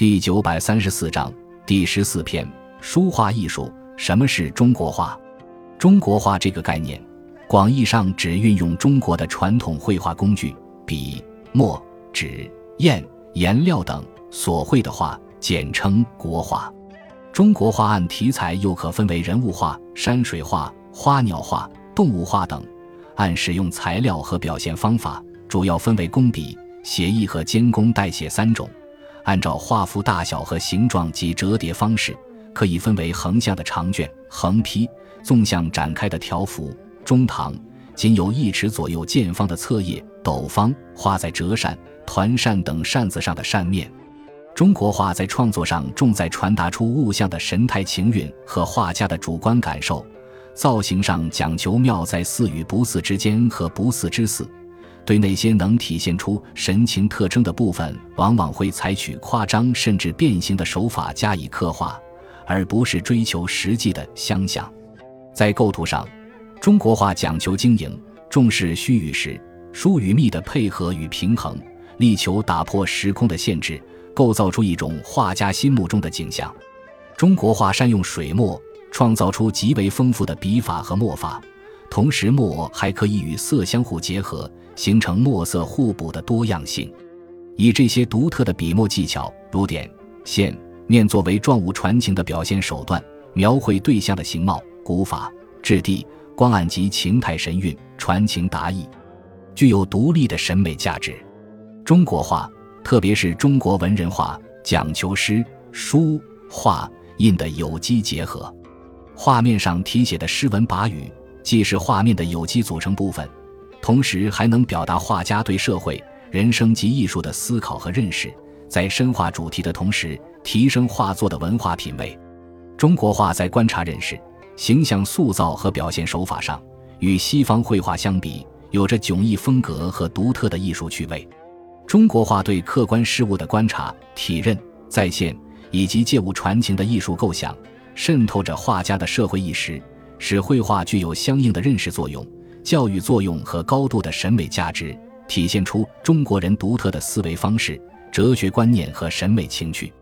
第九百三十四章第十四篇：书画艺术。什么是中国画？中国画这个概念，广义上指运用中国的传统绘画工具——笔、墨、纸、砚、颜料等所绘的画，简称国画。中国画按题材又可分为人物画、山水画、花鸟画、动物画等；按使用材料和表现方法，主要分为工笔、写意和监工代写三种。按照画幅大小和形状及折叠方式，可以分为横向的长卷、横批；纵向展开的条幅、中堂；仅有一尺左右见方的册页、斗方；画在折扇、团扇等扇子上的扇面。中国画在创作上重在传达出物象的神态情韵和画家的主观感受，造型上讲求妙在似与不似之间和不似之似。对那些能体现出神情特征的部分，往往会采取夸张甚至变形的手法加以刻画，而不是追求实际的相像。在构图上，中国画讲求经营，重视虚与实、疏与密的配合与平衡，力求打破时空的限制，构造出一种画家心目中的景象。中国画善用水墨，创造出极为丰富的笔法和墨法。同时，墨还可以与色相互结合，形成墨色互补的多样性。以这些独特的笔墨技巧，如点、线、面作为状物传情的表现手段，描绘对象的形貌、古法、质地、光暗及情态神韵，传情达意，具有独立的审美价值。中国画，特别是中国文人画，讲求诗、书、画、印的有机结合，画面上题写的诗文把语。既是画面的有机组成部分，同时还能表达画家对社会、人生及艺术的思考和认识，在深化主题的同时，提升画作的文化品味。中国画在观察认识、形象塑造和表现手法上，与西方绘画相比，有着迥异风格和独特的艺术趣味。中国画对客观事物的观察、体认、再现，以及借物传情的艺术构想，渗透着画家的社会意识。使绘画具有相应的认识作用、教育作用和高度的审美价值，体现出中国人独特的思维方式、哲学观念和审美情趣。